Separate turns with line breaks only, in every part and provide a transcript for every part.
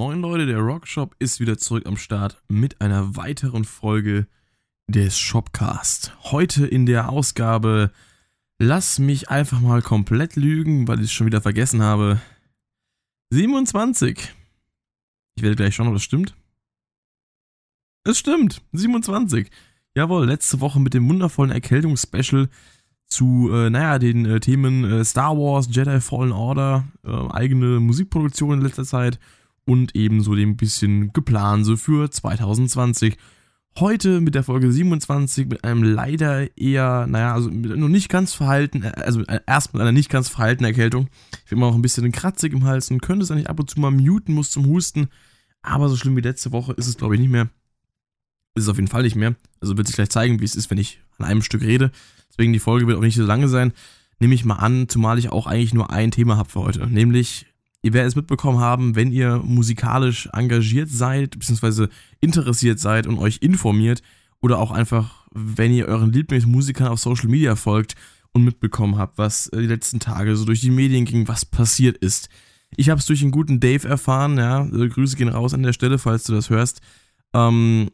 Moin Leute, der Rockshop ist wieder zurück am Start mit einer weiteren Folge des Shopcast. Heute in der Ausgabe Lass mich einfach mal komplett lügen, weil ich es schon wieder vergessen habe. 27. Ich werde gleich schauen, ob das stimmt. Es stimmt, 27. Jawohl, letzte Woche mit dem wundervollen Erkältungsspecial zu, äh, naja, den äh, Themen äh, Star Wars, Jedi Fallen Order, äh, eigene Musikproduktion in letzter Zeit und ebenso dem bisschen geplant so für 2020. Heute mit der Folge 27 mit einem leider eher, naja, also mit noch nicht ganz verhalten, äh, also äh, erst mit einer nicht ganz verhaltenen Erkältung. Ich bin immer noch ein bisschen kratzig im Hals und könnte es eigentlich ab und zu mal muten, muss zum Husten. Aber so schlimm wie letzte Woche ist es, glaube ich, nicht mehr. Ist es auf jeden Fall nicht mehr. Also wird sich gleich zeigen, wie es ist, wenn ich an einem Stück rede. Deswegen die Folge wird auch nicht so lange sein. Nehme ich mal an, zumal ich auch eigentlich nur ein Thema habe für heute. Nämlich, ihr werdet es mitbekommen haben, wenn ihr musikalisch engagiert seid, beziehungsweise interessiert seid und euch informiert, oder auch einfach, wenn ihr euren Lieblingsmusikern auf Social Media folgt und mitbekommen habt, was äh, die letzten Tage so durch die Medien ging, was passiert ist. Ich habe es durch einen guten Dave erfahren, ja. Äh, Grüße gehen raus an der Stelle, falls du das hörst. Ähm,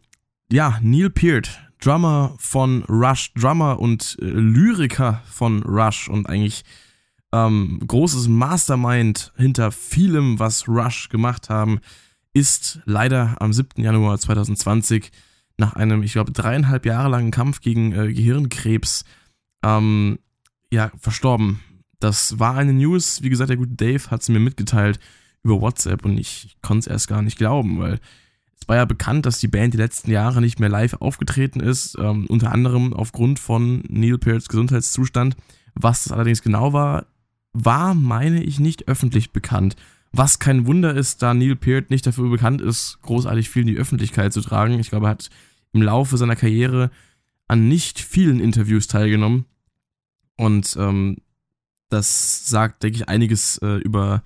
ja, Neil Peart, Drummer von Rush, Drummer und äh, Lyriker von Rush und eigentlich ähm, großes Mastermind hinter vielem, was Rush gemacht haben, ist leider am 7. Januar 2020 nach einem, ich glaube, dreieinhalb Jahre langen Kampf gegen äh, Gehirnkrebs ähm, ja, verstorben. Das war eine News, wie gesagt, der gute Dave hat es mir mitgeteilt über WhatsApp und ich, konnte es erst gar nicht glauben, weil es war ja bekannt, dass die Band die letzten Jahre nicht mehr live aufgetreten ist, ähm, unter anderem aufgrund von Neil Pearts Gesundheitszustand. Was das allerdings genau war, war, meine ich, nicht öffentlich bekannt. Was kein Wunder ist, da Neil Peart nicht dafür bekannt ist, großartig viel in die Öffentlichkeit zu tragen. Ich glaube, er hat im Laufe seiner Karriere an nicht vielen Interviews teilgenommen. Und ähm, das sagt, denke ich, einiges äh, über,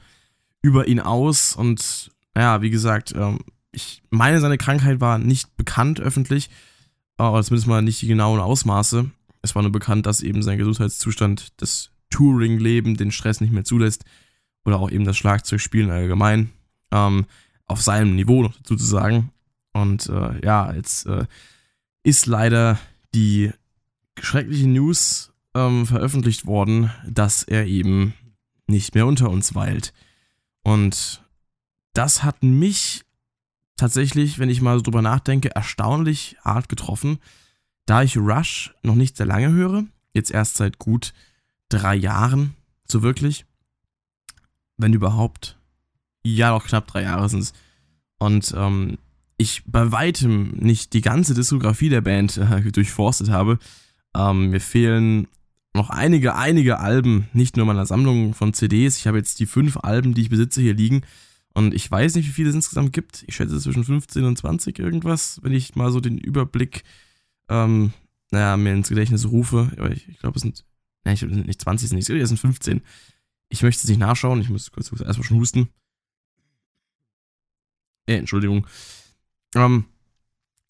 über ihn aus. Und ja, wie gesagt, ähm, ich meine, seine Krankheit war nicht bekannt öffentlich, oder zumindest mal nicht die genauen Ausmaße. Es war nur bekannt, dass eben sein Gesundheitszustand das Touring-Leben den Stress nicht mehr zulässt oder auch eben das Schlagzeugspielen allgemein ähm, auf seinem Niveau noch dazu zu sagen. Und äh, ja, jetzt äh, ist leider die schreckliche News ähm, veröffentlicht worden, dass er eben nicht mehr unter uns weilt. Und das hat mich tatsächlich, wenn ich mal so drüber nachdenke, erstaunlich hart getroffen, da ich Rush noch nicht sehr lange höre, jetzt erst seit gut drei Jahren, so wirklich, wenn überhaupt, ja, noch knapp drei Jahre sind es. Und ähm, ich bei weitem nicht die ganze Diskografie der Band äh, durchforstet habe. Ähm, mir fehlen noch einige, einige Alben, nicht nur meiner Sammlung von CDs. Ich habe jetzt die fünf Alben, die ich besitze, hier liegen. Und ich weiß nicht, wie viele es insgesamt gibt. Ich schätze zwischen 15 und 20 irgendwas, wenn ich mal so den Überblick, ähm, naja, mir ins Gedächtnis rufe. Aber ich, ich glaube, es sind, naja, ich glaube, es sind nicht 20, sind, es sind 15. Ich möchte es nicht nachschauen, ich muss kurz erstmal schon husten. Äh, Entschuldigung. Ähm,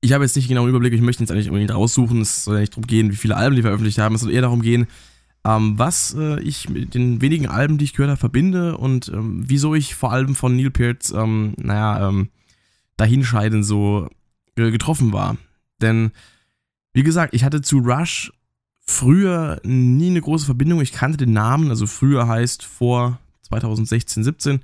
ich habe jetzt nicht genau einen Überblick, ich möchte jetzt eigentlich unbedingt raussuchen. Es soll ja nicht darum gehen, wie viele Alben die veröffentlicht haben. Es soll eher darum gehen, ähm, was äh, ich mit den wenigen Alben, die ich gehört habe, verbinde und ähm, wieso ich vor allem von Neil Peart, ähm, naja, ähm, dahinscheiden so äh, getroffen war. Denn, wie gesagt, ich hatte zu Rush früher nie eine große Verbindung. Ich kannte den Namen, also früher heißt vor 2016, 17.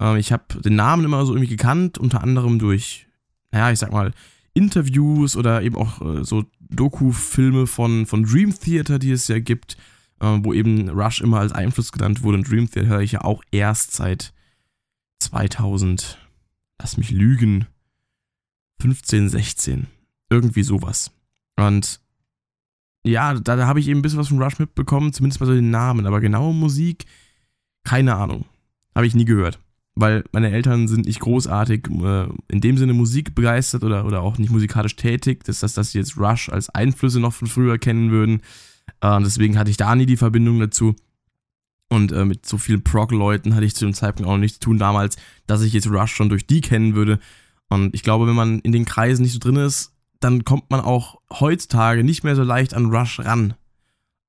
Ähm, ich habe den Namen immer so irgendwie gekannt, unter anderem durch, naja, ich sag mal, Interviews oder eben auch äh, so Doku-Filme von, von Dream Theater, die es ja gibt äh, wo eben Rush immer als Einfluss genannt wurde. Und Dream Theater höre ich ja auch erst seit 2000, lass mich lügen, 15, 16. Irgendwie sowas. Und ja, da, da habe ich eben ein bisschen was von Rush mitbekommen, zumindest mal so den Namen. Aber genaue Musik, keine Ahnung. Habe ich nie gehört. Weil meine Eltern sind nicht großartig äh, in dem Sinne Musik begeistert oder, oder auch nicht musikalisch tätig, dass, dass, dass sie jetzt Rush als Einflüsse noch von früher kennen würden. Äh, deswegen hatte ich da nie die Verbindung dazu. Und äh, mit so vielen Prog-Leuten hatte ich zu dem Zeitpunkt auch noch nichts zu tun damals, dass ich jetzt Rush schon durch die kennen würde. Und ich glaube, wenn man in den Kreisen nicht so drin ist, dann kommt man auch heutzutage nicht mehr so leicht an Rush ran.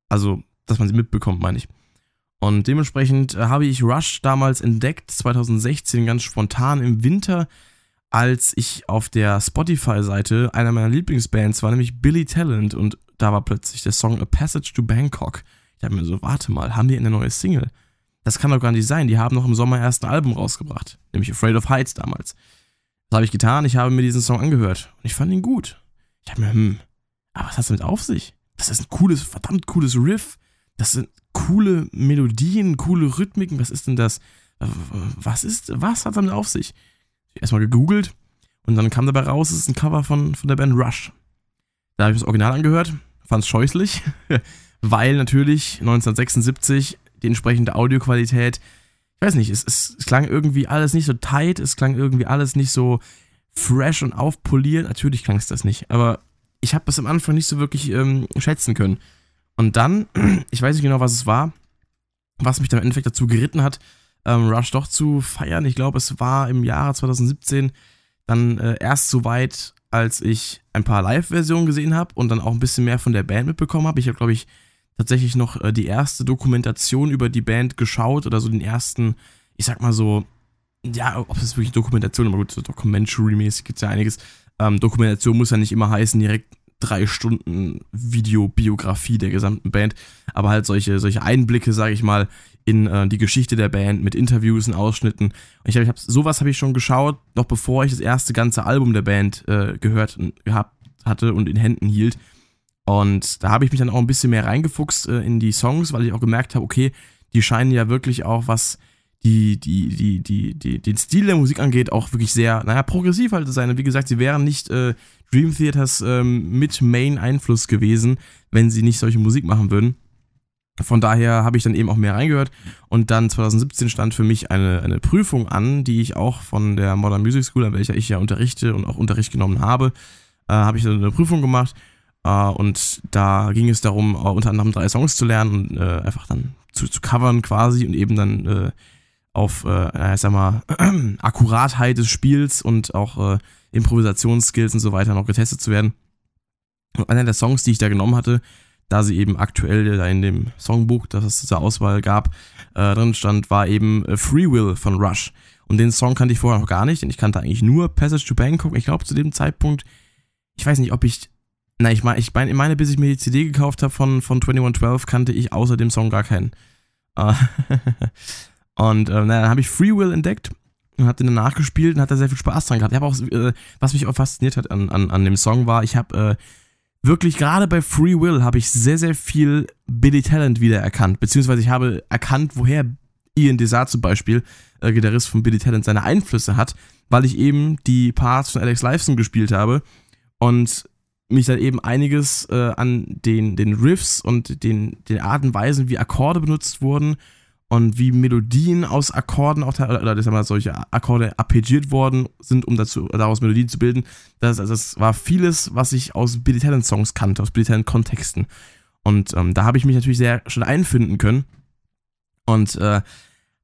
Also, dass man sie mitbekommt, meine ich. Und dementsprechend äh, habe ich Rush damals entdeckt, 2016 ganz spontan im Winter, als ich auf der Spotify-Seite einer meiner Lieblingsbands war, nämlich Billy Talent. Und da war plötzlich der Song A Passage to Bangkok. Ich habe mir so, warte mal, haben die eine neue Single? Das kann doch gar nicht sein. Die haben noch im Sommer erst ein Album rausgebracht, nämlich Afraid of Heights damals. Das habe ich getan. Ich habe mir diesen Song angehört und ich fand ihn gut. Ich habe mir, hm, aber was hat es damit auf sich? Das ist ein cooles, verdammt cooles Riff. Das sind coole Melodien, coole Rhythmiken. Was ist denn das? Was ist, was hat damit auf sich? Erstmal gegoogelt und dann kam dabei raus, es ist ein Cover von, von der Band Rush. Da habe ich das Original angehört, fand es scheußlich, weil natürlich 1976 die entsprechende Audioqualität, ich weiß nicht, es, es, es klang irgendwie alles nicht so tight, es klang irgendwie alles nicht so fresh und aufpoliert. Natürlich klang es das nicht, aber ich habe das am Anfang nicht so wirklich ähm, schätzen können. Und dann, ich weiß nicht genau, was es war, was mich dann im Endeffekt dazu geritten hat, ähm, Rush doch zu feiern. Ich glaube, es war im Jahre 2017 dann äh, erst so weit, als ich ein paar Live-Versionen gesehen habe und dann auch ein bisschen mehr von der Band mitbekommen habe. Ich habe, glaube ich, tatsächlich noch äh, die erste Dokumentation über die Band geschaut oder so den ersten, ich sag mal so, ja, ob es wirklich Dokumentation, aber gut, so Documentary-mäßig gibt es ja einiges. Ähm, Dokumentation muss ja nicht immer heißen, direkt drei Stunden Videobiografie der gesamten Band, aber halt solche, solche Einblicke, sage ich mal, in äh, die Geschichte der Band mit Interviews und Ausschnitten. Und ich ich hab, sowas habe ich schon geschaut, noch bevor ich das erste ganze Album der Band äh, gehört gehabt hatte und in Händen hielt. Und da habe ich mich dann auch ein bisschen mehr reingefuchst äh, in die Songs, weil ich auch gemerkt habe, okay, die scheinen ja wirklich auch, was die, die, die, die, die, den Stil der Musik angeht, auch wirklich sehr, naja, progressiv halt zu sein. Und wie gesagt, sie wären nicht äh, Dream Theaters ähm, mit Main-Einfluss gewesen, wenn sie nicht solche Musik machen würden. Von daher habe ich dann eben auch mehr reingehört. Und dann 2017 stand für mich eine, eine Prüfung an, die ich auch von der Modern Music School, an welcher ich ja unterrichte und auch Unterricht genommen habe, äh, habe ich dann eine Prüfung gemacht. Äh, und da ging es darum, äh, unter anderem drei Songs zu lernen und äh, einfach dann zu, zu covern quasi und eben dann auf, äh, ich sag mal, Akkuratheit des Spiels und auch äh, Improvisationsskills und so weiter noch getestet zu werden. Und einer der Songs, die ich da genommen hatte, da sie eben aktuell da in dem Songbook, das es zur Auswahl gab, äh, drin stand, war eben Free Will von Rush. Und den Song kannte ich vorher noch gar nicht, denn ich kannte eigentlich nur Passage to Bangkok. Ich glaube, zu dem Zeitpunkt, ich weiß nicht, ob ich, na, ich meine, ich meine, meine bis ich mir die CD gekauft habe von, von 2112, kannte ich außer dem Song gar keinen. Äh, und äh, na, dann habe ich Free Will entdeckt und habe den danach gespielt und hatte sehr viel Spaß dran gehabt. Ich habe auch, äh, was mich auch fasziniert hat an, an, an dem Song war, ich habe äh, wirklich gerade bei Free Will habe ich sehr, sehr viel Billy Talent wiedererkannt. Beziehungsweise ich habe erkannt, woher Ian Desart zum Beispiel, äh, Gitarrist von Billy Talent, seine Einflüsse hat, weil ich eben die Parts von Alex Lifeson gespielt habe und mich dann eben einiges äh, an den, den Riffs und den, den Arten und Weisen, wie Akkorde benutzt wurden und wie Melodien aus Akkorden auch oder, oder mal, solche Akkorde arpeggiert worden sind, um dazu, daraus Melodien zu bilden. Das, also das war vieles, was ich aus Billy Talent Songs kannte, aus Billy Talent Kontexten. Und ähm, da habe ich mich natürlich sehr schon einfinden können und äh,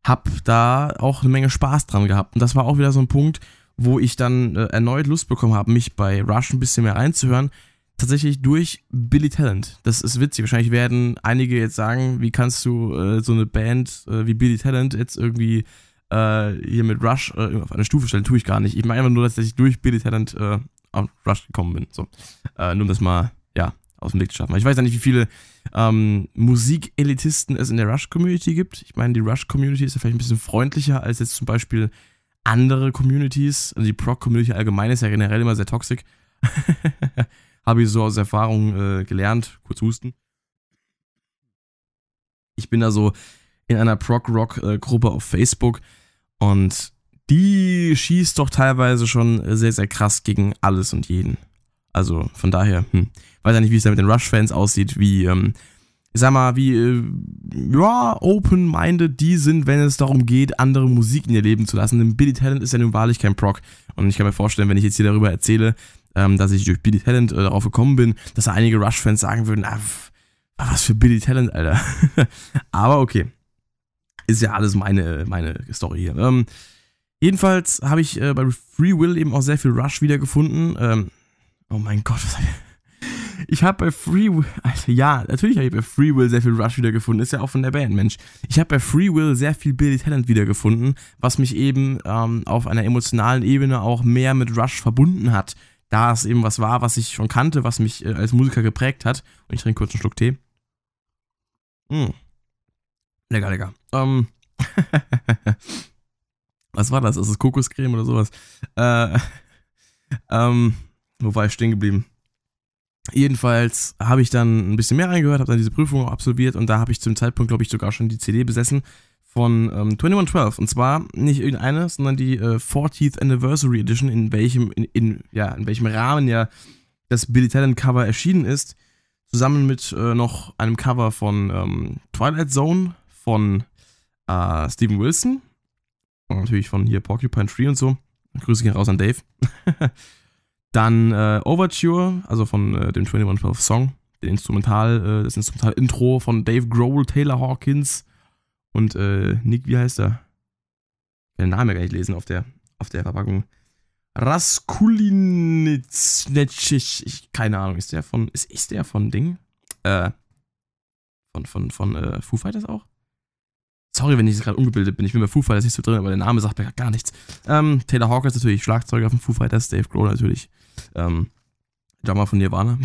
habe da auch eine Menge Spaß dran gehabt. Und das war auch wieder so ein Punkt, wo ich dann äh, erneut Lust bekommen habe, mich bei Rush ein bisschen mehr reinzuhören, tatsächlich durch Billy Talent. Das ist witzig. Wahrscheinlich werden einige jetzt sagen, wie kannst du äh, so eine Band äh, wie Billy Talent jetzt irgendwie äh, hier mit Rush äh, auf eine Stufe stellen? Tue ich gar nicht. Ich meine einfach nur, dass ich durch Billy Talent äh, auf Rush gekommen bin. So. Nur um das mal, ja, aus dem Weg zu schaffen. Ich weiß ja nicht, wie viele ähm, Musikelitisten es in der Rush-Community gibt. Ich meine, die Rush-Community ist ja vielleicht ein bisschen freundlicher als jetzt zum Beispiel andere Communities. Also die Proc-Community allgemein ist ja generell immer sehr toxisch. Habe ich so aus Erfahrung äh, gelernt. Kurz husten. Ich bin da so in einer Prog-Rock-Gruppe auf Facebook und die schießt doch teilweise schon sehr, sehr krass gegen alles und jeden. Also von daher, hm, weiß ja nicht, wie es da mit den Rush-Fans aussieht, wie, ähm, ich sag mal, wie, äh, ja, open-minded die sind, wenn es darum geht, andere Musik in ihr Leben zu lassen. Denn Billy Talent ist ja nun wahrlich kein Prog. Und ich kann mir vorstellen, wenn ich jetzt hier darüber erzähle, ähm, dass ich durch Billy Talent äh, darauf gekommen bin, dass da einige Rush-Fans sagen würden, ah, was für Billy Talent, Alter. Aber okay. Ist ja alles meine, meine Story hier. Ähm, jedenfalls habe ich äh, bei Free Will eben auch sehr viel Rush wiedergefunden. Ähm, oh mein Gott, was ich ich habe bei Free Will, also ja, natürlich habe ich bei Free Will sehr viel Rush wiedergefunden, ist ja auch von der Band, Mensch. Ich habe bei Free Will sehr viel Billy Talent wiedergefunden, was mich eben ähm, auf einer emotionalen Ebene auch mehr mit Rush verbunden hat, da es eben was war, was ich schon kannte, was mich äh, als Musiker geprägt hat. Und ich trinke kurz einen Schluck Tee. Mm. Lecker, lecker. Ähm. was war das? Ist das Kokoscreme oder sowas? Äh, ähm, wo war ich stehen geblieben? Jedenfalls habe ich dann ein bisschen mehr reingehört, habe dann diese Prüfung absolviert und da habe ich zum Zeitpunkt, glaube ich, sogar schon die CD besessen von ähm, 2112. Und zwar nicht irgendeine, sondern die äh, 40th Anniversary Edition, in welchem, in, in, ja, in welchem Rahmen ja das Billy Talent Cover erschienen ist. Zusammen mit äh, noch einem Cover von ähm, Twilight Zone von äh, Steven Wilson. Und natürlich von hier Porcupine Tree und so. Grüße gehen raus an Dave. Dann äh, Overture, also von äh, dem 2112 Song, den Instrumental, äh, das Instrumental-Intro von Dave Grohl, Taylor Hawkins und äh, Nick, wie heißt er? Ich den Namen ja gar nicht lesen auf der, auf der Verpackung. Raskulinitsch, keine Ahnung, ist der von, ist, ist der von Ding? Äh, von, von, von äh, Foo Fighters auch? Sorry, wenn ich gerade ungebildet bin. Ich bin bei Foo Fighters nicht so drin, aber der Name sagt mir gar nichts. Ähm, Taylor Hawkins natürlich, Schlagzeuger von Foo Fighters, Dave Grohl natürlich. Ähm, Drummer von Nirvana.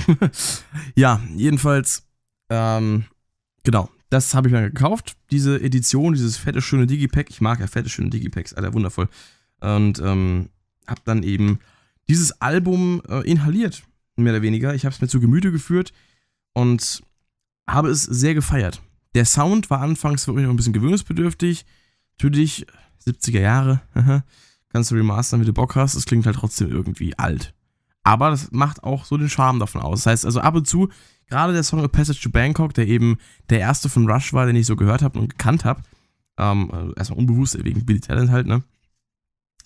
ja, jedenfalls, ähm, genau. Das habe ich mir gekauft. Diese Edition, dieses fette, schöne Digipack. Ich mag ja fette, schöne Digipacks, Alter, wundervoll. Und ähm, habe dann eben dieses Album äh, inhaliert, mehr oder weniger. Ich habe es mir zu Gemüte geführt und habe es sehr gefeiert. Der Sound war anfangs wirklich noch ein bisschen gewöhnungsbedürftig. Natürlich, 70er Jahre, kannst du remastern, wie du Bock hast. Es klingt halt trotzdem irgendwie alt. Aber das macht auch so den Charme davon aus. Das heißt also ab und zu, gerade der Song A Passage to Bangkok, der eben der erste von Rush war, den ich so gehört habe und gekannt habe, ähm, also erstmal unbewusst, wegen Billy Talent halt, ne?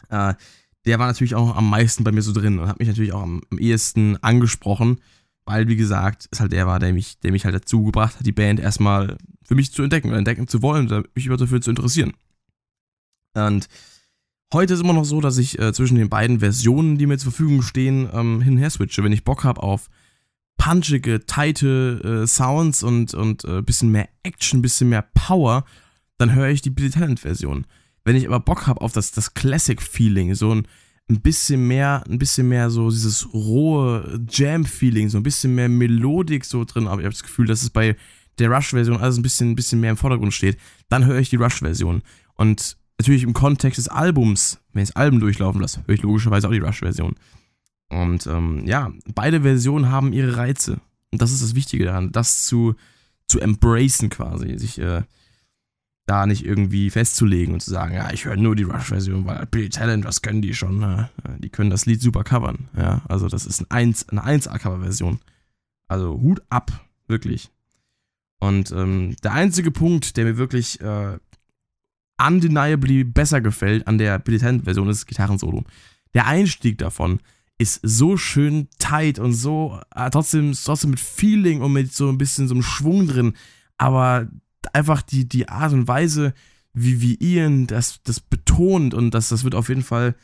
Äh, der war natürlich auch am meisten bei mir so drin und hat mich natürlich auch am, am ehesten angesprochen, weil, wie gesagt, es halt der war, der mich, der mich halt dazu gebracht hat, die Band erstmal für mich zu entdecken oder entdecken zu wollen oder mich dafür zu interessieren. Und Heute ist immer noch so, dass ich äh, zwischen den beiden Versionen, die mir zur Verfügung stehen, ähm, hin und her switche. Wenn ich Bock habe auf punchige, tighte äh, Sounds und, und äh, bisschen mehr Action, bisschen mehr Power, dann höre ich die Billy Talent Version. Wenn ich aber Bock habe auf das, das Classic-Feeling, so ein, ein bisschen mehr, ein bisschen mehr so dieses rohe Jam-Feeling, so ein bisschen mehr Melodik so drin, aber ich habe das Gefühl, dass es bei der Rush-Version alles ein bisschen, ein bisschen mehr im Vordergrund steht, dann höre ich die Rush-Version. Und natürlich im Kontext des Albums, wenn ich das Album durchlaufen lasse, höre ich logischerweise auch die Rush-Version. Und ähm, ja, beide Versionen haben ihre Reize. Und das ist das Wichtige daran, das zu, zu embracen quasi, sich äh, da nicht irgendwie festzulegen und zu sagen, ja, ich höre nur die Rush-Version, weil Billy Talent, was können die schon? Ne? Die können das Lied super covern. Ja, also das ist ein 1, eine 1A-Cover-Version. Also Hut ab, wirklich. Und ähm, der einzige Punkt, der mir wirklich äh, undeniably besser gefällt an der Billy Talent-Version ist das Gitarrensolo. Der Einstieg davon ist so schön tight und so äh, trotzdem, trotzdem mit Feeling und mit so ein bisschen so einem Schwung drin, aber einfach die, die Art und Weise, wie, wie Ian das, das betont und das, das wird auf jeden Fall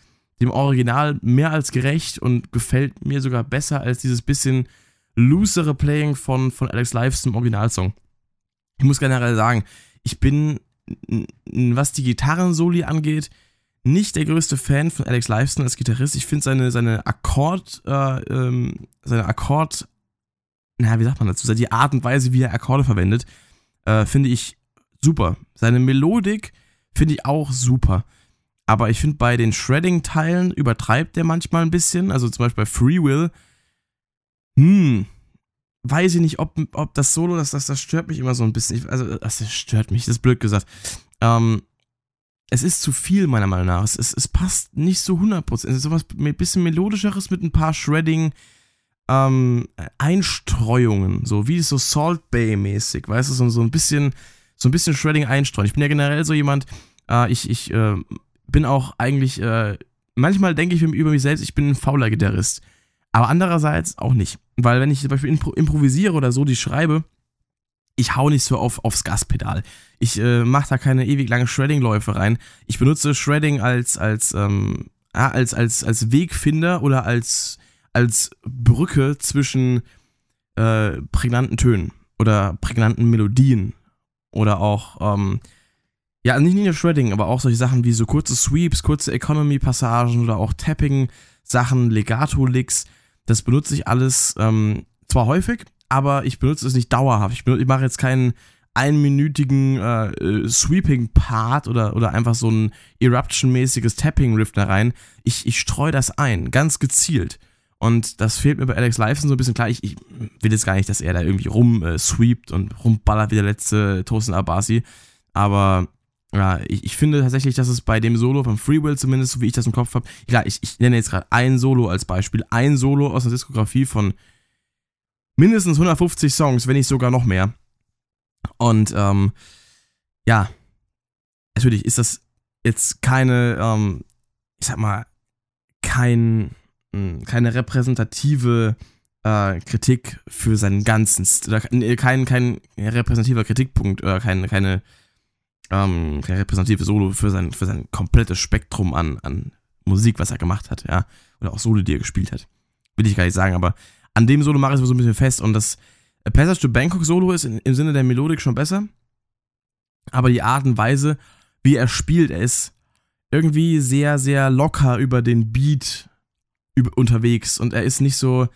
dem Original mehr als gerecht und gefällt mir sogar besser als dieses bisschen loosere Playing von, von Alex Lives im Originalsong. Ich muss generell sagen, ich bin was die Gitarrensoli angeht, nicht der größte Fan von Alex Lifeson als Gitarrist. Ich finde seine, seine Akkord, äh, ähm, seine Akkord, naja, wie sagt man dazu, die Art und Weise, wie er Akkorde verwendet, äh, finde ich super. Seine Melodik finde ich auch super. Aber ich finde, bei den Shredding-Teilen übertreibt der manchmal ein bisschen. Also zum Beispiel bei Free Will. Hm, weiß ich nicht, ob, ob das Solo, das, das, das stört mich immer so ein bisschen. Also, das stört mich, das ist blöd gesagt. Ähm, es ist zu viel, meiner Meinung nach. Es, es, es passt nicht so 100%. Es ist sowas ein bisschen melodischeres mit ein paar Shredding ähm, Einstreuungen, so wie so Salt Bay mäßig, weißt du, so, so ein bisschen so ein bisschen Shredding einstreuen. Ich bin ja generell so jemand, äh, ich, ich äh, bin auch eigentlich, äh, manchmal denke ich über mich selbst, ich bin ein fauler Gitarrist. Aber andererseits auch nicht. Weil wenn ich zum Beispiel impro improvisiere oder so, die schreibe, ich hau nicht so auf, aufs Gaspedal. Ich äh, mache da keine ewig lange Shredding-Läufe rein. Ich benutze Shredding als, als, ähm, als, als, als Wegfinder oder als, als Brücke zwischen äh, prägnanten Tönen oder prägnanten Melodien oder auch, ähm, ja, nicht nur Shredding, aber auch solche Sachen wie so kurze Sweeps, kurze Economy-Passagen oder auch Tapping-Sachen, Legato-Licks. Das benutze ich alles ähm, zwar häufig, aber ich benutze es nicht dauerhaft. Ich, benutze, ich mache jetzt keinen einminütigen äh, äh, Sweeping-Part oder, oder einfach so ein Eruption-mäßiges Tapping-Riff da rein. Ich, ich streue das ein, ganz gezielt. Und das fehlt mir bei Alex Lifeson so ein bisschen klar. Ich, ich will jetzt gar nicht, dass er da irgendwie rumsweept äh, und rumballert wie der letzte Tosin Abasi. Aber ja, ich, ich finde tatsächlich, dass es bei dem Solo von Free Will zumindest, so wie ich das im Kopf habe, klar, ich, ich nenne jetzt gerade ein Solo als Beispiel. Ein Solo aus einer Diskografie von mindestens 150 Songs, wenn nicht sogar noch mehr. Und ähm, ja, natürlich ist das jetzt keine, ähm, ich sag mal, kein, keine repräsentative äh, Kritik für seinen ganzen, oder kein, kein repräsentativer Kritikpunkt oder kein, keine, ähm, kein repräsentative Solo für sein, für sein komplettes Spektrum an, an Musik, was er gemacht hat, ja, oder auch Solo, die er gespielt hat. Will ich gar nicht sagen, aber an dem Solo mache ich es so ein bisschen fest und das Passage to Bangkok Solo ist in, im Sinne der Melodik schon besser, aber die Art und Weise, wie er spielt, er ist irgendwie sehr, sehr locker über den Beat unterwegs und er ist nicht so,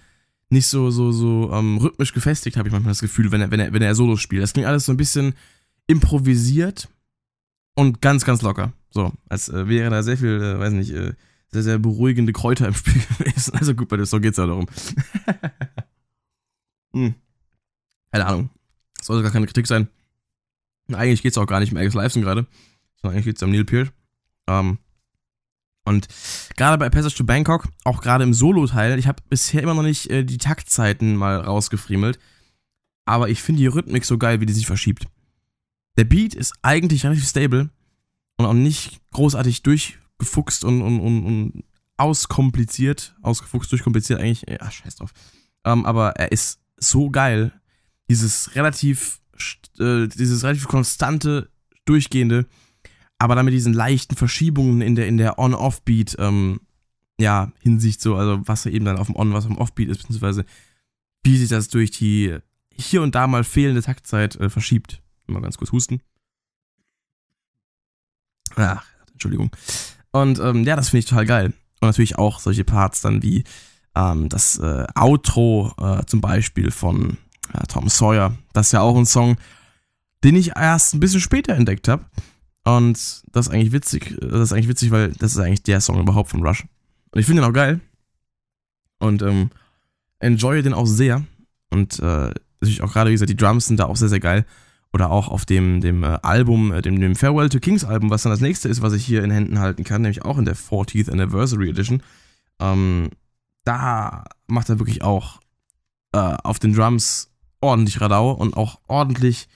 nicht so, so, so ähm, rhythmisch gefestigt, habe ich manchmal das Gefühl, wenn er, wenn er, wenn er Solo spielt. Das klingt alles so ein bisschen improvisiert und ganz, ganz locker. So, als äh, wäre da sehr viel, äh, weiß nicht, äh, sehr, sehr beruhigende Kräuter im Spiel gewesen. Also gut, bei der Song geht es ja darum. hm. Keine Ahnung. Das sollte gar keine Kritik sein. Eigentlich geht es auch gar nicht um Alex Lifeson gerade, sondern eigentlich geht es um Neil Peart. Ähm, und gerade bei Passage to Bangkok, auch gerade im Solo-Teil, ich habe bisher immer noch nicht äh, die Taktzeiten mal rausgefriemelt, aber ich finde die Rhythmik so geil, wie die sich verschiebt. Der Beat ist eigentlich relativ stable und auch nicht großartig durchgefuchst und, und, und, und auskompliziert. Ausgefuchst, durchkompliziert eigentlich. Ja, scheiß drauf. Ähm, aber er ist so geil. Dieses relativ, äh, dieses relativ konstante, durchgehende, aber dann mit diesen leichten Verschiebungen in der, in der On-Off-Beat, ähm, ja, Hinsicht so, also was eben dann auf dem On, was auf dem Off-Beat ist, beziehungsweise wie sich das durch die hier und da mal fehlende Taktzeit äh, verschiebt. Mal ganz kurz husten. Ach, Entschuldigung. Und ähm, ja, das finde ich total geil. Und natürlich auch solche Parts dann wie ähm, das äh, Outro äh, zum Beispiel von äh, Tom Sawyer. Das ist ja auch ein Song, den ich erst ein bisschen später entdeckt habe. Und das ist eigentlich witzig. Das ist eigentlich witzig, weil das ist eigentlich der Song überhaupt von Rush. Und ich finde ihn auch geil. Und ähm, enjoy den auch sehr. Und äh, natürlich auch gerade, wie gesagt, die Drums sind da auch sehr, sehr geil. Oder auch auf dem, dem äh, Album, äh, dem, dem Farewell to Kings Album, was dann das nächste ist, was ich hier in Händen halten kann, nämlich auch in der 40th Anniversary Edition. Ähm, da macht er wirklich auch äh, auf den Drums ordentlich Radau und auch ordentlich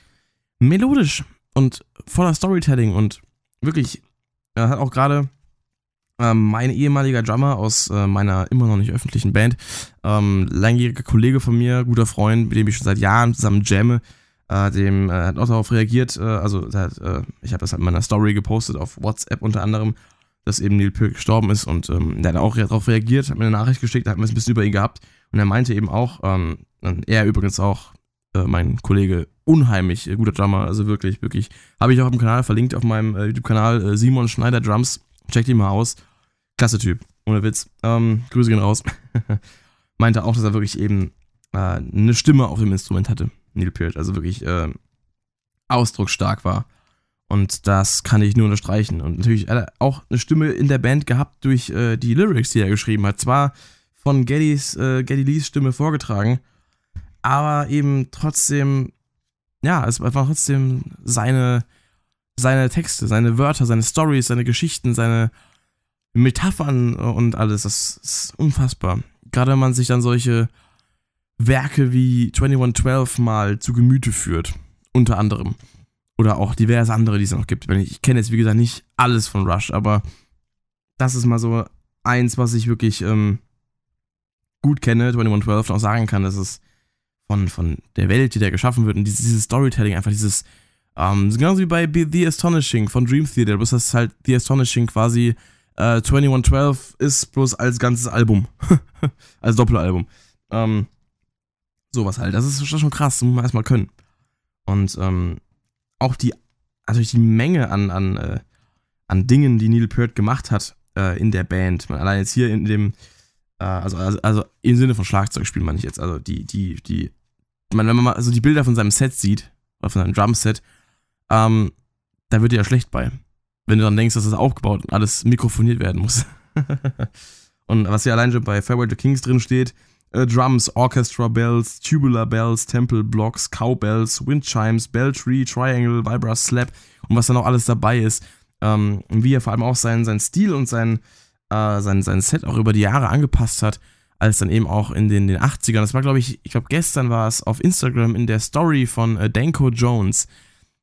melodisch und voller Storytelling und wirklich, er hat auch gerade ähm, mein ehemaliger Drummer aus äh, meiner immer noch nicht öffentlichen Band, ähm, langjähriger Kollege von mir, guter Freund, mit dem ich schon seit Jahren zusammen jamme, äh, dem äh, hat auch darauf reagiert, äh, also hat, äh, ich habe das halt in meiner Story gepostet auf WhatsApp unter anderem, dass eben Neil Peart gestorben ist und ähm, der hat auch darauf reagiert, hat mir eine Nachricht geschickt, hat mir ein bisschen über ihn gehabt und er meinte eben auch, ähm, er übrigens auch, äh, mein Kollege, unheimlich guter Drummer, also wirklich, wirklich, habe ich auch dem Kanal verlinkt, auf meinem YouTube-Kanal Simon Schneider Drums, checkt ihn mal aus, klasse Typ, ohne Witz, ähm, Grüße gehen raus, meinte auch, dass er wirklich eben eine Stimme auf dem Instrument hatte. Neil Peart, also wirklich äh, ausdrucksstark war. Und das kann ich nur unterstreichen. Und natürlich hat er auch eine Stimme in der Band gehabt durch äh, die Lyrics, die er geschrieben hat. Zwar von Gettys, äh, Getty Lees Stimme vorgetragen, aber eben trotzdem, ja, es war trotzdem seine, seine Texte, seine Wörter, seine Stories, seine Geschichten, seine Metaphern und alles. Das ist unfassbar. Gerade wenn man sich dann solche Werke wie 2112 mal zu Gemüte führt. Unter anderem. Oder auch diverse andere, die es noch gibt. Ich kenne jetzt, wie gesagt, nicht alles von Rush, aber das ist mal so eins, was ich wirklich ähm, gut kenne, 2112, und auch sagen kann, dass es von, von der Welt, die da geschaffen wird, und dieses, dieses Storytelling, einfach dieses, ähm, genauso wie bei The Astonishing von Dream Theater, bloß das halt The Astonishing quasi äh, 2112 ist bloß als ganzes Album. als Doppelalbum. Ähm, Sowas halt. Das ist schon krass, das muss man erstmal können. Und ähm, auch die, also die Menge an, an, äh, an Dingen, die Neil Peart gemacht hat äh, in der Band. Allein jetzt hier in dem, also, also, also im Sinne von Schlagzeugspielen meine ich jetzt. Also die, die, die, man, wenn man mal also die Bilder von seinem Set sieht, oder von seinem Drumset, ähm, da wird dir ja schlecht bei. Wenn du dann denkst, dass das aufgebaut und alles mikrofoniert werden muss. und was hier allein schon bei Farewell to Kings drin steht, äh, Drums, Orchestra Bells, Tubular Bells, Temple Blocks, Cowbells, Wind Chimes, Bell Tree, Triangle, Vibra Slap und was da noch alles dabei ist. Ähm, und wie er vor allem auch seinen, seinen Stil und sein, äh, sein, sein Set auch über die Jahre angepasst hat, als dann eben auch in den, den 80ern. Das war, glaube ich, ich glaube, gestern war es auf Instagram in der Story von äh, Danko Jones.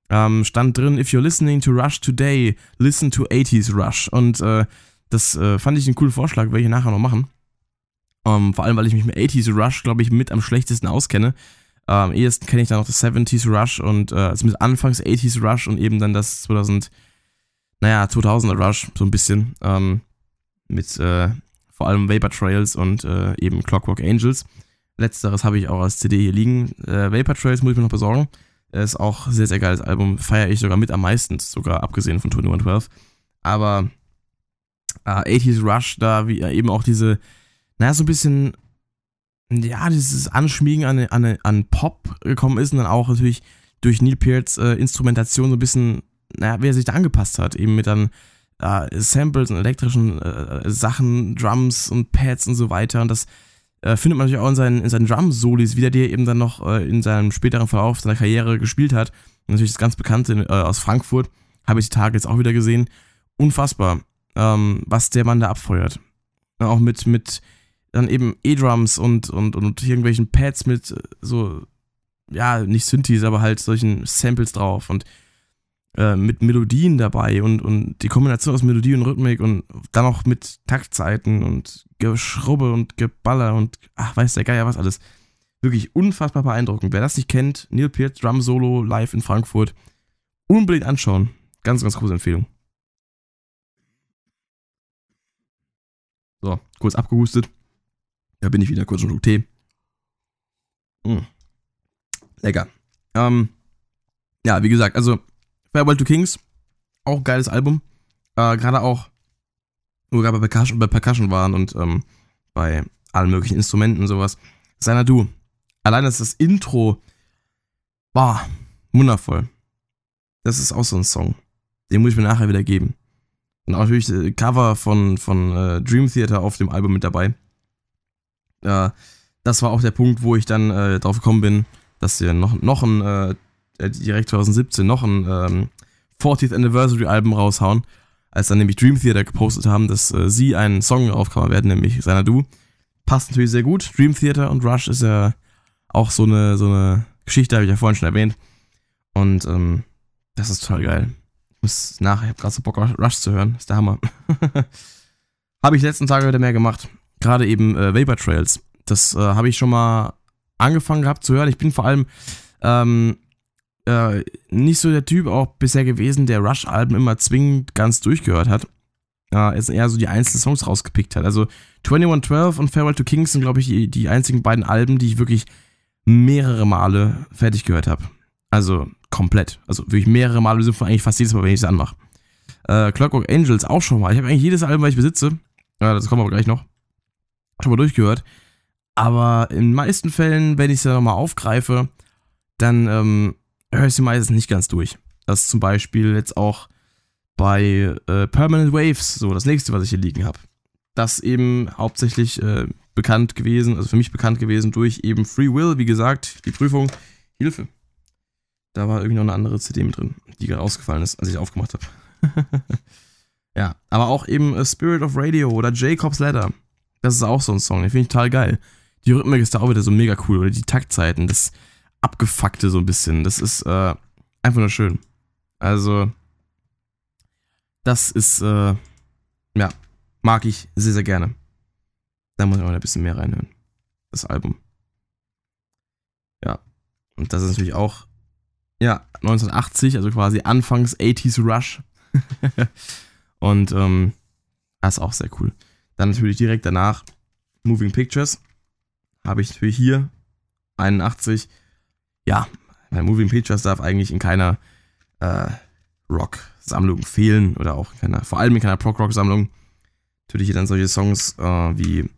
Ähm, stand drin, if you're listening to Rush today, listen to 80s Rush. Und äh, das äh, fand ich einen coolen Vorschlag, werde ich nachher noch machen. Ähm, vor allem, weil ich mich mit 80s Rush, glaube ich, mit am schlechtesten auskenne. Ähm, am ehesten kenne ich dann noch das 70s Rush und äh, also mit Anfangs 80s Rush und eben dann das 2000, naja, 2000er Rush, so ein bisschen. Ähm, mit äh, vor allem Vapor Trails und äh, eben Clockwork Angels. Letzteres habe ich auch als CD hier liegen. Äh, Vapor Trails muss ich mir noch besorgen. Ist auch ein sehr, sehr geiles Album. Feiere ich sogar mit am meisten, sogar abgesehen von 2112. Aber äh, 80s Rush, da wie eben auch diese naja, so ein bisschen, ja, dieses Anschmiegen an, an, an Pop gekommen ist und dann auch natürlich durch Neil Pearts äh, Instrumentation so ein bisschen, naja, wie er sich da angepasst hat, eben mit dann äh, Samples und elektrischen äh, Sachen, Drums und Pads und so weiter und das äh, findet man natürlich auch in seinen, in seinen Drum-Solis wieder, die er eben dann noch äh, in seinem späteren Verlauf seiner Karriere gespielt hat. Und natürlich das ganz Bekannte äh, aus Frankfurt, habe ich die Tage jetzt auch wieder gesehen. Unfassbar, ähm, was der Mann da abfeuert. Auch mit, mit dann eben E-Drums und, und, und irgendwelchen Pads mit äh, so, ja, nicht Synthes, aber halt solchen Samples drauf und äh, mit Melodien dabei und, und die Kombination aus Melodie und Rhythmik und dann noch mit Taktzeiten und Geschrubbe und Geballer und ach, weiß der Geier was alles. Wirklich unfassbar beeindruckend. Wer das nicht kennt, Neil Peart Drum Solo live in Frankfurt, unbedingt anschauen. Ganz, ganz große Empfehlung. So, kurz abgehustet. Da bin ich wieder kurz einen Tee. Mm. Lecker. Ähm, ja, wie gesagt, also Farewell to Kings, auch geiles Album. Äh, Gerade auch, wo wir gerade bei Percussion, waren und ähm, bei allen möglichen Instrumenten und sowas. Seiner Du. Allein das, das Intro war wundervoll. Das ist auch so ein Song. Den muss ich mir nachher wieder geben. Und auch natürlich äh, Cover von, von äh, Dream Theater auf dem Album mit dabei äh, das war auch der Punkt, wo ich dann äh, drauf gekommen bin, dass wir noch, noch ein, äh direkt 2017, noch ein ähm, 40th Anniversary Album raushauen, als dann nämlich Dream Theater gepostet haben, dass äh, sie einen Song aufkommen werden, nämlich Seiner Du. Passt natürlich sehr gut. Dream Theater und Rush ist ja auch so eine, so eine Geschichte, habe ich ja vorhin schon erwähnt. Und ähm, das ist total geil. Ich muss nachher, ich habe gerade so Bock, Rush zu hören. ist der Hammer. habe ich letzten Tage wieder mehr gemacht gerade eben äh, Vapor Trails. Das äh, habe ich schon mal angefangen gehabt zu hören. Ich bin vor allem ähm, äh, nicht so der Typ auch bisher gewesen, der Rush-Alben immer zwingend ganz durchgehört hat. Äh, eher so die einzelnen Songs rausgepickt hat. Also 2112 und Farewell to Kings sind, glaube ich, die, die einzigen beiden Alben, die ich wirklich mehrere Male fertig gehört habe. Also komplett. Also wirklich mehrere Male, sind eigentlich fast jedes Mal, wenn ich es anmache. Äh, Clockwork Angels auch schon mal. Ich habe eigentlich jedes Album, was ich besitze. Ja, das kommt aber gleich noch schon mal durchgehört. Aber in den meisten Fällen, wenn ich es dann nochmal aufgreife, dann ähm, höre ich sie meistens nicht ganz durch. Das ist zum Beispiel jetzt auch bei äh, Permanent Waves, so das nächste, was ich hier liegen habe. Das eben hauptsächlich äh, bekannt gewesen, also für mich bekannt gewesen durch eben Free Will, wie gesagt, die Prüfung. Hilfe. Da war irgendwie noch eine andere CD mit drin, die gerade ausgefallen ist, als ich aufgemacht habe. ja, aber auch eben äh, Spirit of Radio oder Jacob's Ladder. Das ist auch so ein Song, den finde ich total geil. Die Rhythmik ist da auch wieder so mega cool. Oder die Taktzeiten, das Abgefuckte so ein bisschen. Das ist äh, einfach nur schön. Also, das ist, äh, ja, mag ich sehr, sehr gerne. Da muss ich mal ein bisschen mehr reinhören. Das Album. Ja. Und das ist natürlich auch, ja, 1980, also quasi Anfangs 80s Rush. Und, ähm, das ist auch sehr cool. Dann natürlich direkt danach Moving Pictures. Habe ich natürlich hier 81. Ja, Moving Pictures darf eigentlich in keiner äh, Rock-Sammlung fehlen oder auch in keiner, vor allem in keiner Prog-Rock-Sammlung. Natürlich hier dann solche Songs äh, wie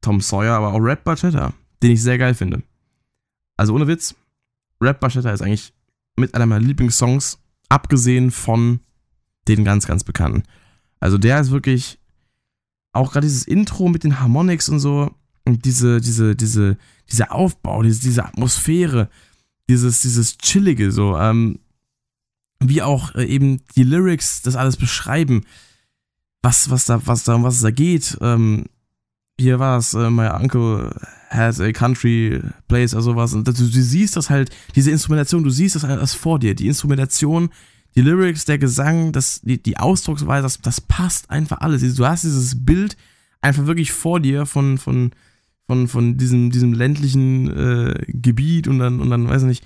Tom Sawyer, aber auch Red Barchetta, den ich sehr geil finde. Also ohne Witz, Red Barchetta ist eigentlich mit einer meiner Lieblingssongs, abgesehen von den ganz, ganz bekannten. Also der ist wirklich auch gerade dieses Intro mit den Harmonics und so und diese, diese, diese, dieser Aufbau, diese, diese Atmosphäre, dieses, dieses Chillige, so, ähm, wie auch äh, eben die Lyrics das alles beschreiben, was, was da, was da, um was es da geht. Ähm, hier war es, äh, my uncle has a country place oder sowas. Und du, du siehst das halt, diese Instrumentation, du siehst das alles vor dir. Die Instrumentation, die Lyrics, der Gesang, das, die, die Ausdrucksweise, das, das passt einfach alles. Du hast dieses Bild einfach wirklich vor dir von, von, von, von diesem, diesem ländlichen äh, Gebiet und dann, und dann, weiß ich nicht,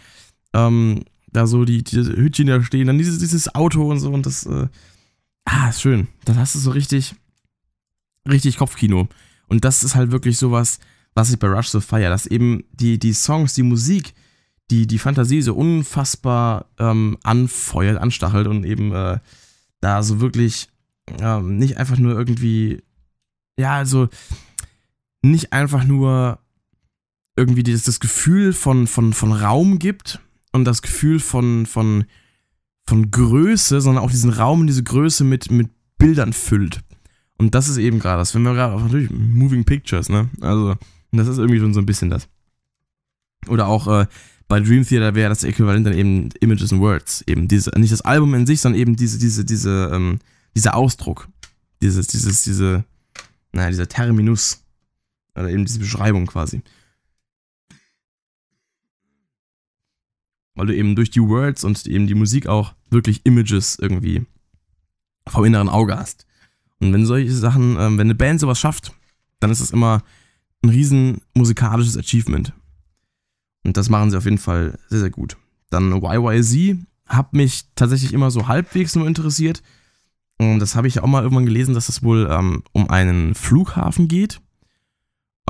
ähm, da so die, die Hütchen da stehen, dann dieses, dieses Auto und so und das, äh, ah, ist schön. Dann hast du so richtig, richtig Kopfkino. Und das ist halt wirklich sowas, was ich bei Rush so feiere, dass eben die, die Songs, die Musik, die, die Fantasie so unfassbar ähm, anfeuert, anstachelt und eben äh, da so wirklich ähm, nicht einfach nur irgendwie, ja, also nicht einfach nur irgendwie das, das Gefühl von, von, von Raum gibt und das Gefühl von, von, von Größe, sondern auch diesen Raum und diese Größe mit, mit Bildern füllt. Und das ist eben gerade das, wenn wir gerade auch natürlich Moving Pictures, ne? Also, das ist irgendwie schon so ein bisschen das. Oder auch äh, bei Dream Theater wäre das Äquivalent dann eben Images and Words. Eben diese, nicht das Album in sich, sondern eben diese, diese, diese, ähm, dieser Ausdruck. Dieses, dieses, diese, naja, dieser Terminus. Oder eben diese Beschreibung quasi. Weil du eben durch die Words und eben die Musik auch wirklich Images irgendwie vom inneren Auge hast. Und wenn solche Sachen, ähm, wenn eine Band sowas schafft, dann ist es immer ein riesen musikalisches Achievement. Und das machen sie auf jeden Fall sehr, sehr gut. Dann YYZ hat mich tatsächlich immer so halbwegs nur interessiert. Und das habe ich auch mal irgendwann gelesen, dass es wohl ähm, um einen Flughafen geht.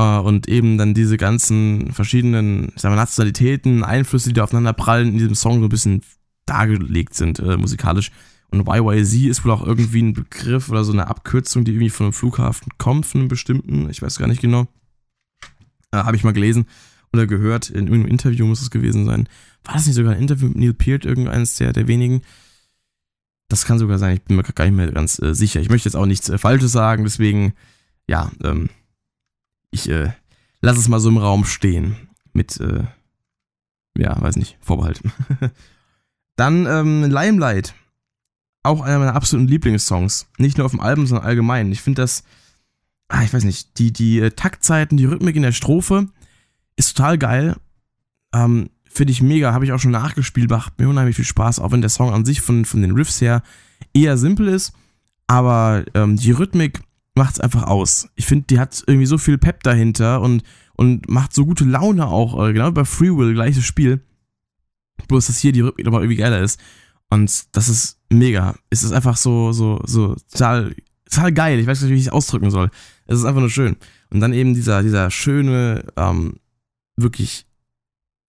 Äh, und eben dann diese ganzen verschiedenen sagen wir, Nationalitäten, Einflüsse, die da aufeinander prallen, in diesem Song so ein bisschen dargelegt sind, äh, musikalisch. Und YYZ ist wohl auch irgendwie ein Begriff oder so eine Abkürzung, die irgendwie von einem Flughafen kommt, von einem bestimmten, ich weiß gar nicht genau. Äh, habe ich mal gelesen oder gehört, in irgendeinem Interview muss es gewesen sein. War das nicht sogar ein Interview mit Neil Peart, irgendeines der, der wenigen? Das kann sogar sein, ich bin mir gar nicht mehr ganz äh, sicher. Ich möchte jetzt auch nichts äh, Falsches sagen, deswegen, ja, ähm, ich äh, lasse es mal so im Raum stehen. Mit, äh, ja, weiß nicht, Vorbehalt. Dann ähm, Limelight. Auch einer meiner absoluten Lieblingssongs. Nicht nur auf dem Album, sondern allgemein. Ich finde das, ah, ich weiß nicht, die, die äh, Taktzeiten, die Rhythmik in der Strophe ist total geil. Ähm, Finde ich mega, habe ich auch schon nachgespielt, macht mir unheimlich viel Spaß, auch wenn der Song an sich von, von den Riffs her eher simpel ist. Aber ähm, die Rhythmik macht es einfach aus. Ich finde, die hat irgendwie so viel Pep dahinter und, und macht so gute Laune auch. Äh, genau bei Free Will, gleiches Spiel. Bloß, dass hier die Rhythmik nochmal irgendwie geiler ist. Und das ist mega. Es ist einfach so, so, so total, total geil. Ich weiß nicht, wie ich es ausdrücken soll. Es ist einfach nur schön. Und dann eben dieser, dieser schöne, ähm, wirklich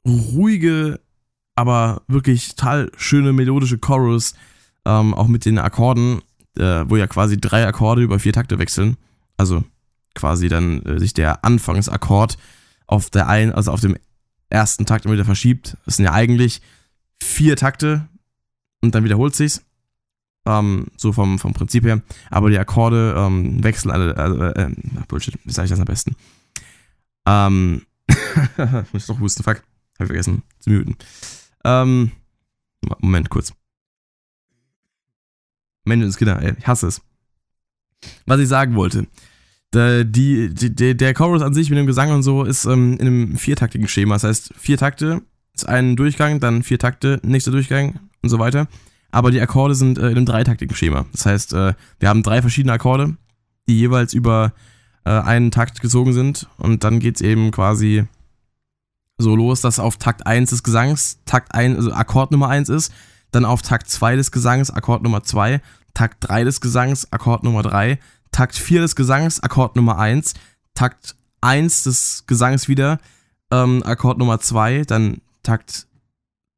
ruhige, aber wirklich total schöne melodische Chorus, ähm, auch mit den Akkorden, äh, wo ja quasi drei Akkorde über vier Takte wechseln. Also quasi dann äh, sich der Anfangsakkord auf der einen, also auf dem ersten Takt immer wieder verschiebt. Das sind ja eigentlich vier Takte und dann wiederholt sich's. Ähm, so vom, vom Prinzip her. Aber die Akkorde ähm, wechseln alle. Äh, äh, Bullshit, wie sage ich das am besten? Ähm, ich doch husten, fuck. Hab ich vergessen zu muten. Ähm, Moment, kurz. Mensch Skinner, ey, ich hasse es. Was ich sagen wollte. Der, die, die, der Chorus an sich mit dem Gesang und so ist ähm, in einem viertaktigen Schema. Das heißt, vier Takte ist ein Durchgang, dann vier Takte, nächster Durchgang und so weiter. Aber die Akkorde sind äh, in einem dreitaktigen Schema. Das heißt, äh, wir haben drei verschiedene Akkorde, die jeweils über äh, einen Takt gezogen sind. Und dann geht es eben quasi so los, dass auf Takt 1 des Gesangs Takt 1, also Akkord Nummer 1 ist dann auf Takt 2 des Gesangs Akkord Nummer 2, Takt 3 des Gesangs Akkord Nummer 3, Takt 4 des Gesangs Akkord Nummer 1, Takt 1 des Gesangs wieder ähm, Akkord Nummer 2, dann Takt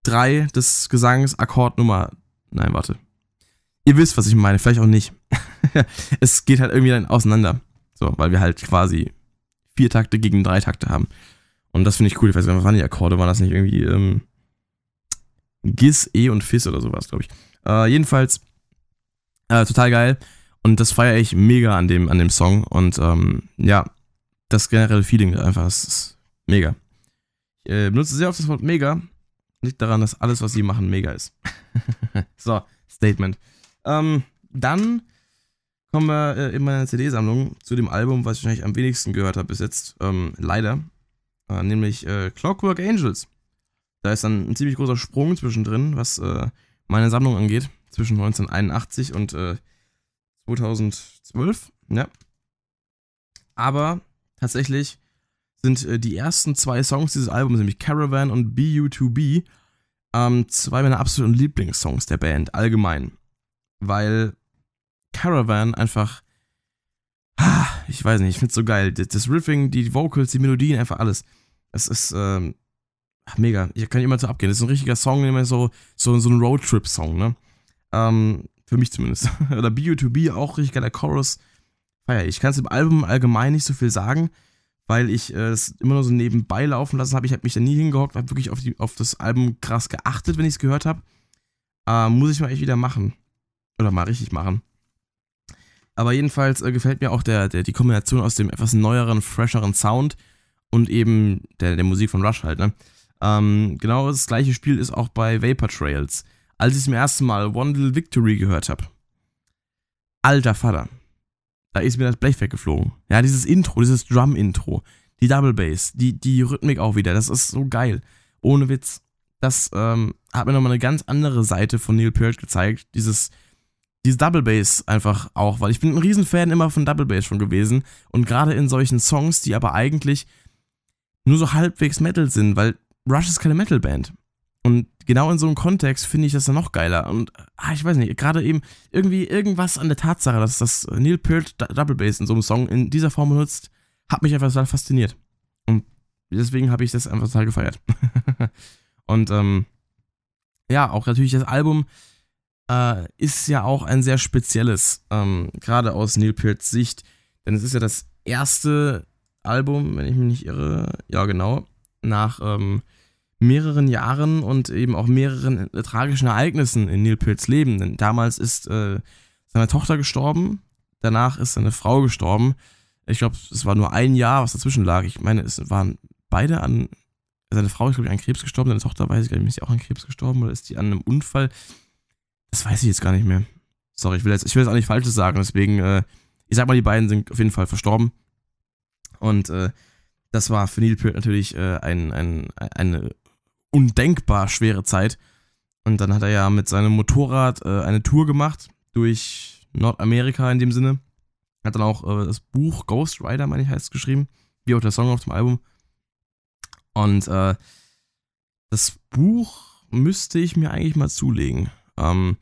3 des Gesangs, Akkord Nummer. Nein, warte. Ihr wisst, was ich meine, vielleicht auch nicht. es geht halt irgendwie dann auseinander. So, weil wir halt quasi vier Takte gegen drei Takte haben. Und das finde ich cool. Ich weiß gar nicht, was waren die Akkorde? Waren das nicht irgendwie ähm, Gis, E und Fis oder sowas, glaube ich. Äh, jedenfalls, äh, total geil. Und das feiere ich mega an dem, an dem Song. Und ähm, ja, das generelle Feeling einfach, das ist mega. Ich äh, benutze sehr oft das Wort mega. Liegt daran, dass alles, was sie machen, mega ist. so, Statement. Ähm, dann kommen wir äh, in meiner CD-Sammlung zu dem Album, was ich wahrscheinlich am wenigsten gehört habe bis jetzt. Ähm, leider. Äh, nämlich äh, Clockwork Angels. Da ist dann ein ziemlich großer Sprung zwischendrin, was äh, meine Sammlung angeht. Zwischen 1981 und 2012. Äh, ja. Aber tatsächlich sind äh, die ersten zwei Songs dieses Albums, nämlich Caravan und BU2B, ähm, zwei meiner absoluten Lieblingssongs der Band allgemein. Weil Caravan einfach, ich weiß nicht, ich find's so geil. Das Riffing, die Vocals, die Melodien, einfach alles. Es ist ähm, mega. Ich kann immer so abgehen. Das ist ein richtiger Song, immer so, so, so ein Roadtrip-Song, ne? Ähm, für mich zumindest. Oder BU2B, auch richtig geiler Chorus. Feier ich. Ich kann es im Album allgemein nicht so viel sagen weil ich äh, es immer nur so nebenbei laufen lassen habe. Ich habe mich da nie hingehockt, habe wirklich auf, die, auf das Album krass geachtet, wenn ich es gehört habe. Äh, muss ich mal echt wieder machen. Oder mal richtig machen. Aber jedenfalls äh, gefällt mir auch der, der, die Kombination aus dem etwas neueren, fresheren Sound und eben der, der Musik von Rush halt, ne? Ähm, genau das gleiche Spiel ist auch bei Vapor Trails. Als ich zum ersten Mal One Little Victory gehört habe. Alter Vater da ist mir das Blech weggeflogen. Ja, dieses Intro, dieses Drum-Intro, die Double Bass, die, die Rhythmik auch wieder, das ist so geil. Ohne Witz. Das ähm, hat mir nochmal eine ganz andere Seite von Neil Peart gezeigt. Dieses, dieses Double Bass einfach auch, weil ich bin ein Riesenfan immer von Double Bass schon gewesen. Und gerade in solchen Songs, die aber eigentlich nur so halbwegs Metal sind, weil Rush ist keine Metal-Band. Und genau in so einem Kontext finde ich das dann noch geiler. Und ah, ich weiß nicht, gerade eben irgendwie irgendwas an der Tatsache, dass das Neil Peart Double Bass in so einem Song in dieser Form benutzt, hat mich einfach total fasziniert. Und deswegen habe ich das einfach total gefeiert. und ähm, ja, auch natürlich das Album äh, ist ja auch ein sehr spezielles, ähm, gerade aus Neil Pearts Sicht. Denn es ist ja das erste Album, wenn ich mich nicht irre, ja genau, nach ähm, mehreren Jahren und eben auch mehreren äh, tragischen Ereignissen in Neil Pearts Leben. Denn damals ist äh, seine Tochter gestorben, danach ist seine Frau gestorben. Ich glaube, es war nur ein Jahr, was dazwischen lag. Ich meine, es waren beide an. Seine Frau ist, glaube ich, an Krebs gestorben, seine Tochter weiß ich gar nicht, ist sie auch an Krebs gestorben oder ist die an einem Unfall? Das weiß ich jetzt gar nicht mehr. Sorry, ich will jetzt, ich will jetzt auch nicht Falsches sagen, deswegen, äh, ich sag mal, die beiden sind auf jeden Fall verstorben. Und äh, das war für Neil Peart natürlich äh, ein, ein, eine undenkbar schwere Zeit. Und dann hat er ja mit seinem Motorrad äh, eine Tour gemacht durch Nordamerika in dem Sinne. Hat dann auch äh, das Buch Ghost Rider, meine ich, heißt es geschrieben, wie auch der Song auf dem Album. Und äh, das Buch müsste ich mir eigentlich mal zulegen. Ähm,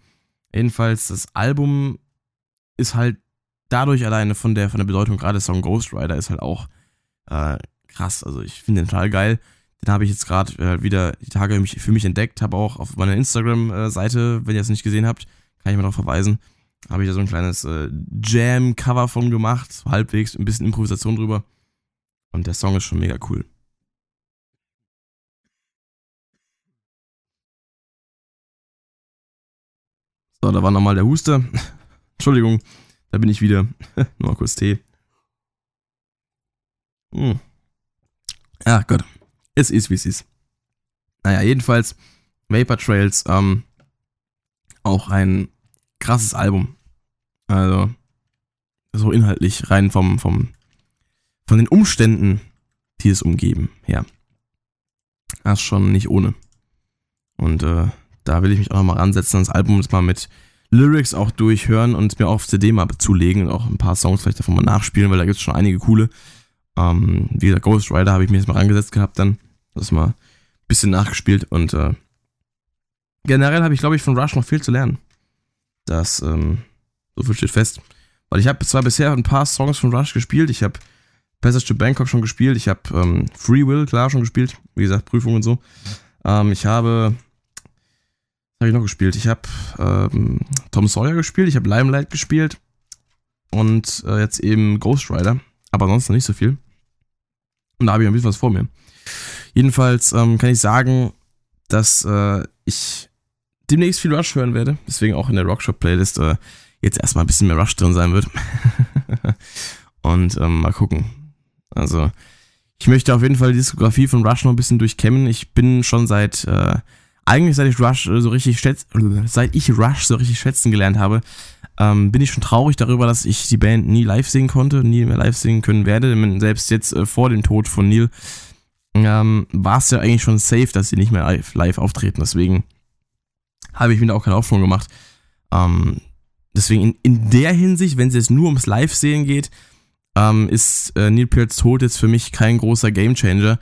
jedenfalls, das Album ist halt dadurch alleine von der, von der Bedeutung, gerade der Song Ghost Rider ist halt auch äh, krass. Also ich finde den total geil. Den habe ich jetzt gerade äh, wieder die Tage für mich entdeckt, habe auch auf meiner Instagram-Seite, wenn ihr es nicht gesehen habt, kann ich mal darauf verweisen, habe ich da so ein kleines äh, Jam-Cover von gemacht, halbwegs, ein bisschen Improvisation drüber. Und der Song ist schon mega cool. So, da war nochmal der Huster. Entschuldigung, da bin ich wieder. Nur kurz Tee. Hm. Ja, Gott es ist, wie es ist. Naja, jedenfalls, Vapor Trails, ähm, auch ein krasses Album. Also, so inhaltlich, rein vom, vom, von den Umständen, die es umgeben, ja. Das ist schon nicht ohne. Und äh, da will ich mich auch nochmal ransetzen, das Album jetzt mal mit Lyrics auch durchhören und mir auch auf CD mal zulegen und auch ein paar Songs vielleicht davon mal nachspielen, weil da gibt es schon einige coole. Ähm, wie gesagt, Ghost Rider habe ich mir jetzt mal rangesetzt gehabt dann. Das mal ein bisschen nachgespielt und äh, generell habe ich, glaube ich, von Rush noch viel zu lernen. Das, ähm, so viel steht fest. Weil ich habe zwar bisher ein paar Songs von Rush gespielt, ich habe Passage to Bangkok schon gespielt. Ich habe ähm, Free Will, klar, schon gespielt. Wie gesagt, Prüfungen und so. Ähm, ich habe. Was habe ich noch gespielt? Ich habe ähm, Tom Sawyer gespielt. Ich habe Limelight gespielt. Und äh, jetzt eben Ghost Rider. Aber sonst noch nicht so viel. Und da habe ich ein bisschen was vor mir. Jedenfalls ähm, kann ich sagen, dass äh, ich demnächst viel Rush hören werde. Deswegen auch in der Rockshop-Playlist äh, jetzt erstmal ein bisschen mehr Rush drin sein wird. Und ähm, mal gucken. Also, ich möchte auf jeden Fall die Diskografie von Rush noch ein bisschen durchkämmen. Ich bin schon seit, äh, eigentlich seit ich Rush so richtig schätz, seit ich Rush so richtig schätzen gelernt habe, ähm, bin ich schon traurig darüber, dass ich die Band nie live sehen konnte, nie mehr live sehen können werde. Selbst jetzt äh, vor dem Tod von Neil ähm, war es ja eigentlich schon safe, dass sie nicht mehr live, live auftreten. Deswegen habe ich mir da auch keine Hoffnung gemacht. Ähm, deswegen in, in der Hinsicht, wenn es jetzt nur ums Live-Sehen geht, ähm, ist äh, Neil Pearts Tod jetzt für mich kein großer Gamechanger.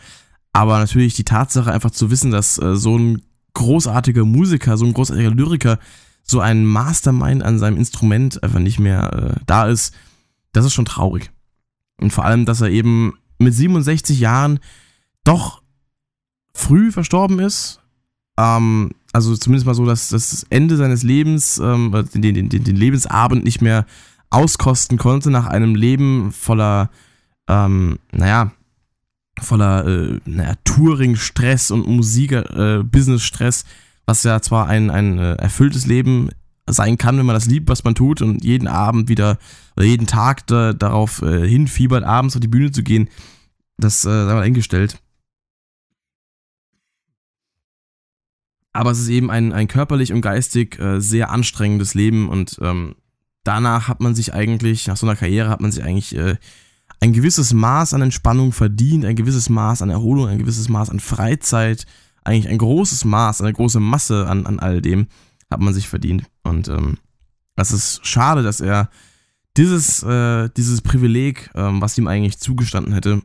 Aber natürlich die Tatsache einfach zu wissen, dass äh, so ein großartiger Musiker, so ein großartiger Lyriker, so ein Mastermind an seinem Instrument einfach nicht mehr äh, da ist, das ist schon traurig. Und vor allem, dass er eben mit 67 Jahren doch früh verstorben ist. Ähm, also zumindest mal so, dass das Ende seines Lebens, ähm, den, den, den, den Lebensabend nicht mehr auskosten konnte nach einem Leben voller, ähm, naja, voller äh, naja, Touring-Stress und Musik-Business-Stress, äh, was ja zwar ein, ein äh, erfülltes Leben sein kann, wenn man das liebt, was man tut und jeden Abend wieder oder jeden Tag da, darauf äh, hinfiebert, abends auf die Bühne zu gehen, das äh, sei mal eingestellt. Aber es ist eben ein, ein körperlich und geistig äh, sehr anstrengendes Leben und ähm, danach hat man sich eigentlich, nach so einer Karriere hat man sich eigentlich äh, ein gewisses Maß an Entspannung verdient, ein gewisses Maß an Erholung, ein gewisses Maß an Freizeit, eigentlich ein großes Maß, eine große Masse an, an all dem hat man sich verdient. Und ähm, es ist schade, dass er dieses, äh, dieses Privileg, ähm, was ihm eigentlich zugestanden hätte,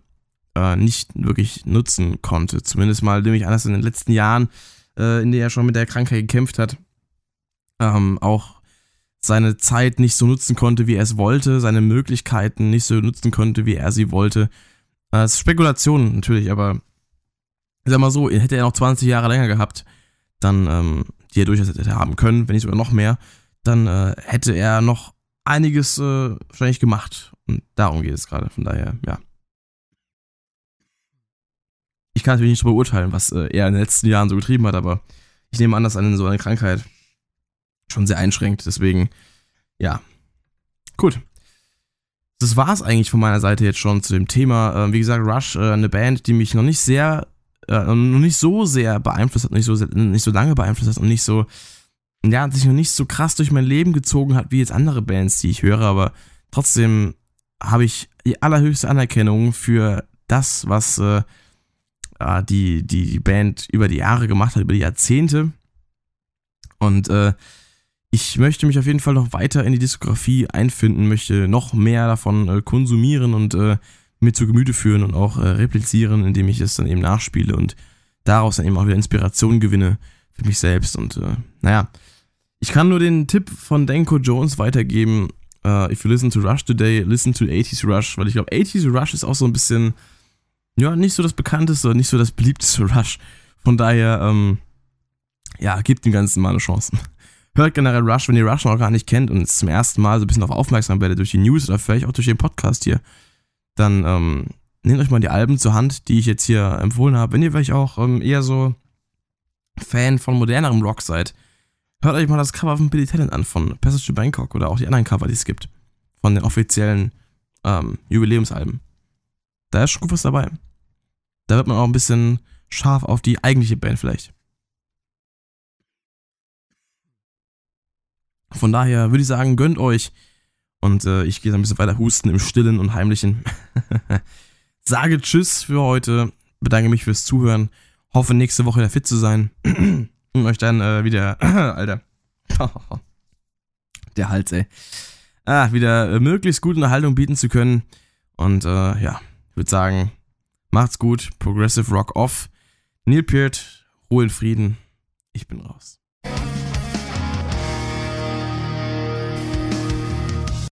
äh, nicht wirklich nutzen konnte. Zumindest mal nämlich anders in den letzten Jahren, äh, in denen er schon mit der Krankheit gekämpft hat, ähm, auch seine Zeit nicht so nutzen konnte, wie er es wollte, seine Möglichkeiten nicht so nutzen konnte, wie er sie wollte. Das äh, ist Spekulation natürlich, aber sag mal so, hätte er noch 20 Jahre länger gehabt, dann, ähm, die er durchaus hätte haben können, wenn nicht sogar noch mehr, dann äh, hätte er noch einiges äh, wahrscheinlich gemacht. Und darum geht es gerade. Von daher, ja. Ich kann natürlich nicht beurteilen, was äh, er in den letzten Jahren so getrieben hat, aber ich nehme an, dass eine so eine Krankheit schon sehr einschränkt. Deswegen, ja. Gut. Das war es eigentlich von meiner Seite jetzt schon zu dem Thema. Äh, wie gesagt, Rush, äh, eine Band, die mich noch nicht sehr, äh, noch nicht so sehr beeinflusst hat, nicht so, nicht so lange beeinflusst hat und nicht so, ja, sich noch nicht so krass durch mein Leben gezogen hat wie jetzt andere Bands, die ich höre, aber trotzdem habe ich die allerhöchste Anerkennung für das, was äh, die, die Band über die Jahre gemacht hat, über die Jahrzehnte. Und äh, ich möchte mich auf jeden Fall noch weiter in die Diskografie einfinden, möchte noch mehr davon äh, konsumieren und äh, mir zu Gemüte führen und auch äh, replizieren, indem ich es dann eben nachspiele und daraus dann eben auch wieder Inspiration gewinne für mich selbst. Und äh, naja, ich kann nur den Tipp von Denko Jones weitergeben. Uh, if you listen to Rush today, listen to 80s Rush, weil ich glaube, 80s Rush ist auch so ein bisschen, ja, nicht so das bekannteste, nicht so das beliebteste Rush. Von daher, ähm, ja, gebt dem Ganzen mal eine Chance hört generell Rush, wenn ihr Rush noch gar nicht kennt und zum ersten Mal so ein bisschen auf aufmerksam werdet durch die News oder vielleicht auch durch den Podcast hier, dann ähm, nehmt euch mal die Alben zur Hand, die ich jetzt hier empfohlen habe. Wenn ihr vielleicht auch ähm, eher so Fan von modernerem Rock seid, hört euch mal das Cover von Billy Talent an, von Passage to Bangkok oder auch die anderen Cover, die es gibt, von den offiziellen ähm, Jubiläumsalben. Da ist schon gut was dabei. Da wird man auch ein bisschen scharf auf die eigentliche Band vielleicht. Von daher würde ich sagen, gönnt euch. Und äh, ich gehe ein bisschen weiter husten im Stillen und Heimlichen. Sage Tschüss für heute. Bedanke mich fürs Zuhören. Hoffe nächste Woche wieder fit zu sein. und euch dann äh, wieder. Alter. Der Hals, ey. Ah, wieder äh, möglichst gute Unterhaltung bieten zu können. Und äh, ja, ich würde sagen, macht's gut. Progressive Rock off. Neil Peart, Ruhe in Frieden. Ich bin raus.